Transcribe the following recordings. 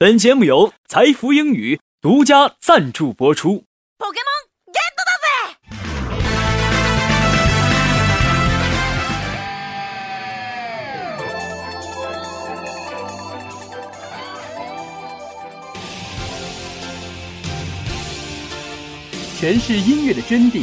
本节目由财富英语独家赞助播出。诠释音乐的真谛，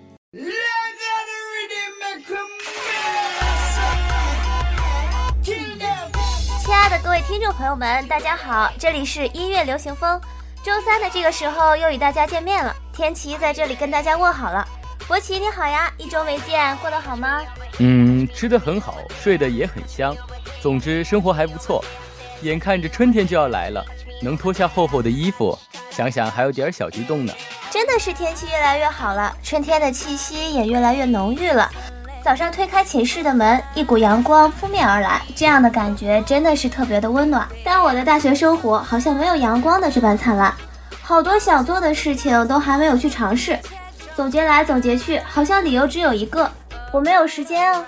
听众朋友们，大家好，这里是音乐流行风。周三的这个时候又与大家见面了，天琪在这里跟大家问好了。博奇你好呀，一周没见，过得好吗？嗯，吃得很好，睡得也很香，总之生活还不错。眼看着春天就要来了，能脱下厚厚的衣服，想想还有点小激动呢。真的是天气越来越好了，春天的气息也越来越浓郁了。早上推开寝室的门，一股阳光扑面而来，这样的感觉真的是特别的温暖。但我的大学生活好像没有阳光的这般灿烂，好多想做的事情都还没有去尝试。总结来总结去，好像理由只有一个：我没有时间啊。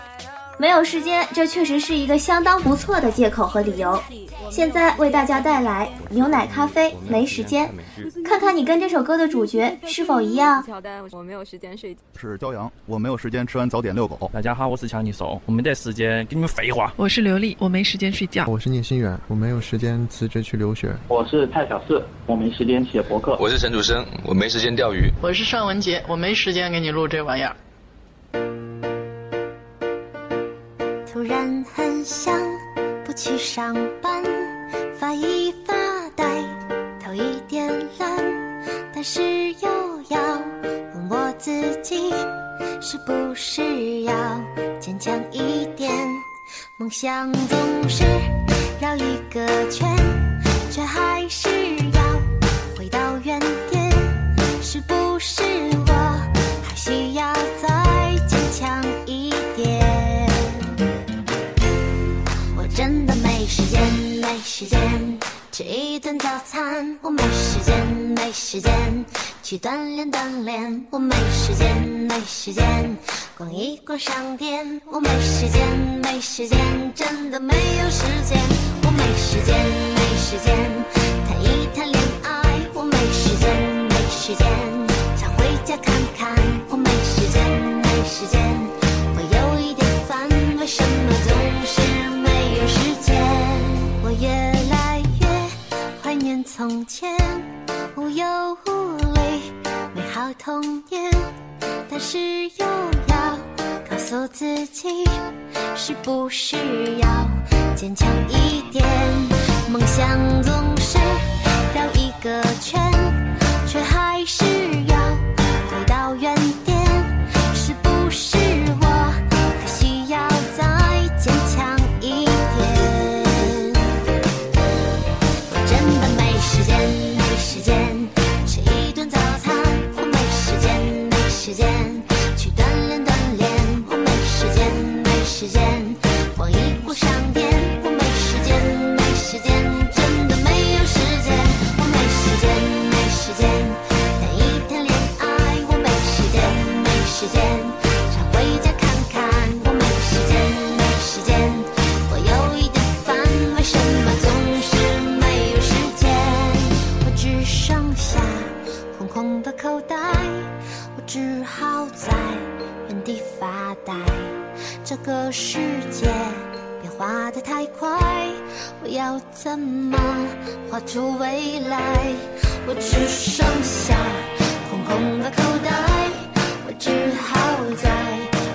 没有时间，这确实是一个相当不错的借口和理由。现在为大家带来牛奶咖啡没时间，看看你跟这首歌的主角是否一样。乔丹，我没有时间睡觉。是骄阳，我没有时间吃完早点遛狗。大家好，我是强尼兽，我没得时间跟你们废话。我是刘丽，我没时间睡觉。我是聂新远，我没有时间辞职去留学。我是蔡小四，我没时间写博客。我是陈楚生，我没时间钓鱼。我是尚文杰，我没时间给你录这玩意儿。突然很想不去上班。发一发呆，头一点懒，但是又要问我自己，是不是要坚强一点？梦想总是绕一个圈，时间吃一顿早餐，我没时间，没时间去锻炼锻炼，我没时间，没时间逛一逛商店，我没时间，没时间真的没有时间，我没时间，没时间谈一谈恋爱，我没时间，没时间想回家看是又要告诉自己，是不是要坚强一点？梦想总是绕一个圈，怎么画出未来？我只剩下空空的口袋。我只好在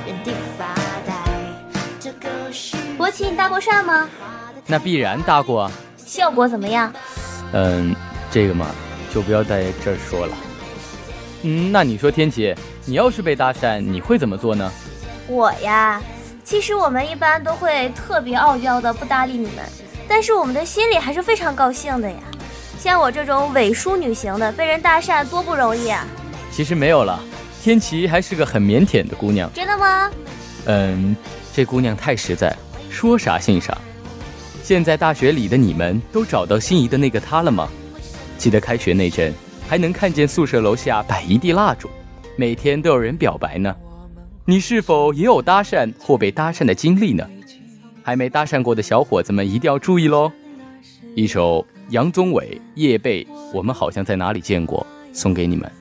原地发呆。这个是博奇，你搭过讪吗？那必然搭过啊。效果怎么样？嗯，这个嘛，就不要在这儿说了。嗯，那你说天琪，你要是被搭讪，你会怎么做呢？我呀，其实我们一般都会特别傲娇的不搭理你们，但是我们的心里还是非常高兴的呀。像我这种伪淑女型的，被人搭讪多不容易啊！其实没有了，天琪还是个很腼腆的姑娘。真的吗？嗯，这姑娘太实在，说啥信啥。现在大学里的你们都找到心仪的那个他了吗？记得开学那阵，还能看见宿舍楼下摆一地蜡烛，每天都有人表白呢。你是否也有搭讪或被搭讪的经历呢？还没搭讪过的小伙子们一定要注意喽！一首。杨宗纬、夜背，我们好像在哪里见过，送给你们。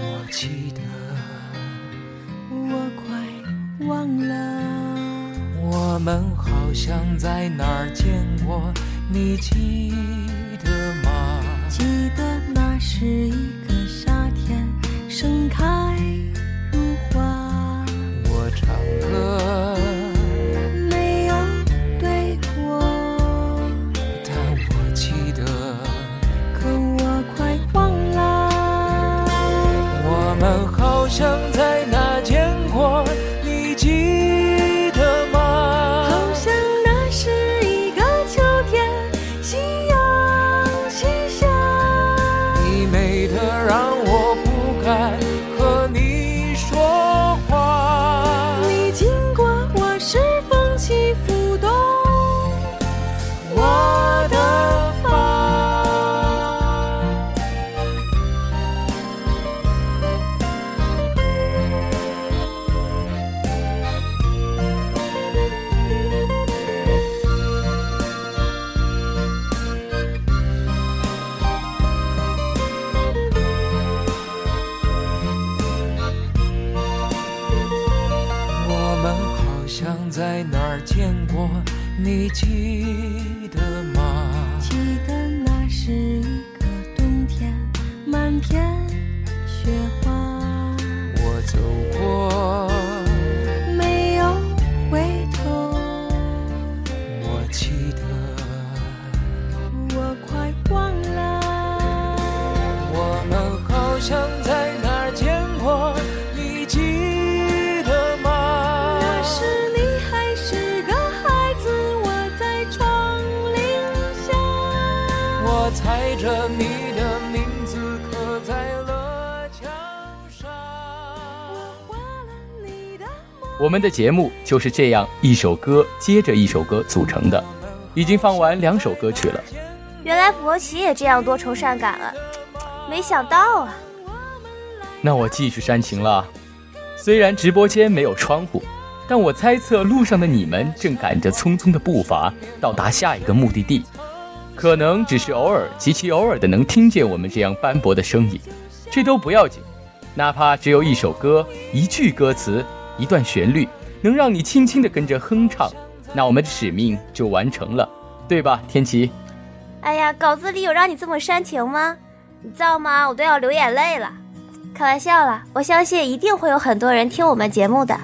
我记得，我快忘了，我们好像在哪儿见过，你记得吗？记得那是一个夏天，盛开。你听我们的节目就是这样一首歌接着一首歌组成的，已经放完两首歌曲了。原来博奇也这样多愁善感啊，没想到啊。那我继续煽情了。虽然直播间没有窗户，但我猜测路上的你们正赶着匆匆的步伐到达下一个目的地，可能只是偶尔极其偶尔的能听见我们这样斑驳的声音，这都不要紧，哪怕只有一首歌一句歌词。一段旋律能让你轻轻的跟着哼唱，那我们的使命就完成了，对吧，天琪？哎呀，稿子里有让你这么煽情吗？你知道吗？我都要流眼泪了。开玩笑了，我相信一定会有很多人听我们节目的。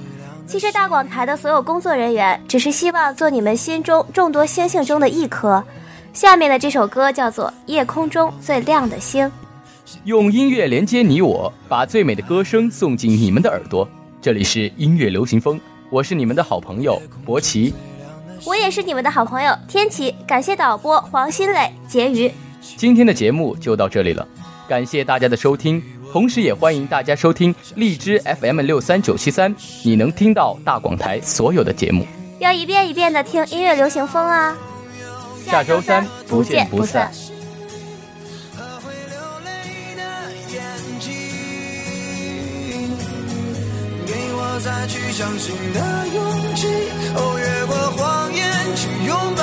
其实大广台的所有工作人员只是希望做你们心中众多星星中的一颗。下面的这首歌叫做《夜空中最亮的星》，用音乐连接你我，把最美的歌声送进你们的耳朵。这里是音乐流行风，我是你们的好朋友博奇，我也是你们的好朋友天琪。感谢导播黄新磊、婕妤。今天的节目就到这里了，感谢大家的收听，同时也欢迎大家收听荔枝 FM 六三九七三，你能听到大广台所有的节目。要一遍一遍的听音乐流行风啊！下周三不见不散。再去相信的勇气，哦，越过谎言去拥抱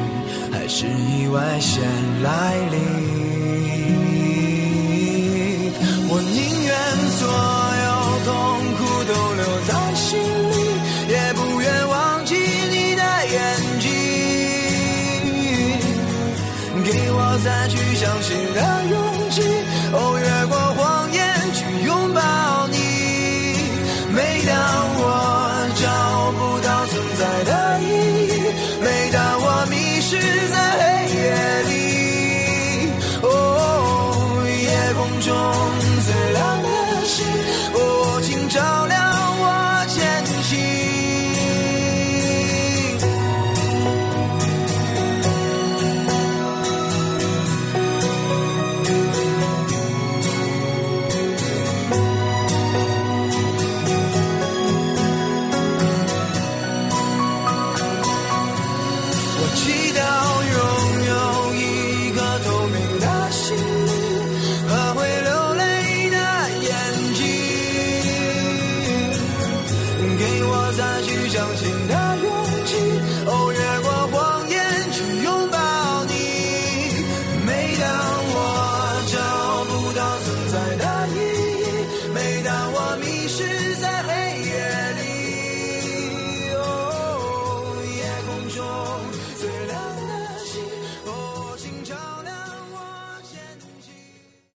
还是意外先来临。